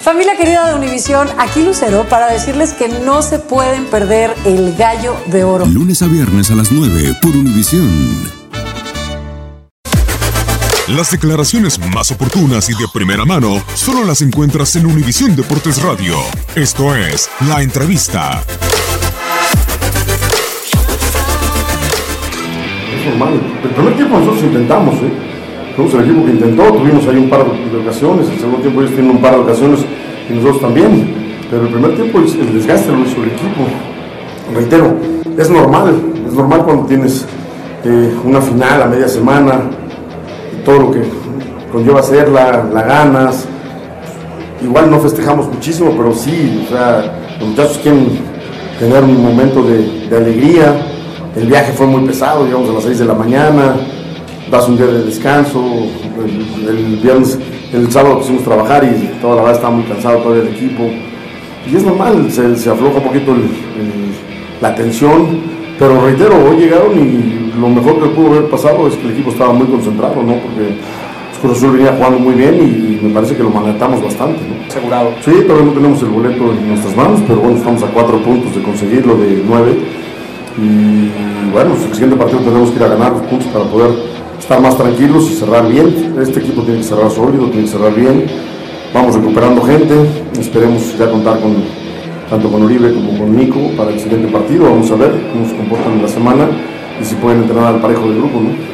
Familia querida de Univisión, aquí Lucero para decirles que no se pueden perder el gallo de oro. Lunes a viernes a las 9 por Univisión. Las declaraciones más oportunas y de primera mano solo las encuentras en Univisión Deportes Radio. Esto es La Entrevista. Es normal. El primer tiempo nosotros intentamos, ¿eh? El equipo que intentó, tuvimos ahí un par de ocasiones, el segundo tiempo ellos tienen un par de ocasiones y nosotros también. Pero el primer tiempo el desgaste lo hizo el equipo. Reitero, es normal, es normal cuando tienes eh, una final a media semana, todo lo que conlleva hacerla, la ganas. Igual no festejamos muchísimo, pero sí, o sea, los muchachos quieren tener un momento de, de alegría. El viaje fue muy pesado, llegamos a las 6 de la mañana, das un día de descanso, el, el viernes, el sábado quisimos trabajar y toda la verdad estaba muy cansado todo el equipo. Y es normal, se, se afloja un poquito el- el- la tensión, pero reitero, hoy llegaron y lo mejor que pudo haber pasado es que el equipo estaba muy concentrado, ¿no? Porque Cruz Azul venía jugando muy bien y, me parece que lo mandatamos bastante, ¿no? Asegurado. Sí, todavía no tenemos el boleto en nuestras manos, pero bueno, estamos a cuatro puntos de conseguirlo de nueve. Y bueno, el siguiente partido tenemos que ir a ganar los puntos para poder estar más tranquilos y cerrar bien. Este equipo tiene que cerrar sólido, tiene que cerrar bien. Vamos recuperando gente, esperemos ya contar con tanto con Uribe como con Nico para el siguiente partido. Vamos a ver cómo se comportan en la semana y si pueden entrenar al parejo del grupo, ¿no?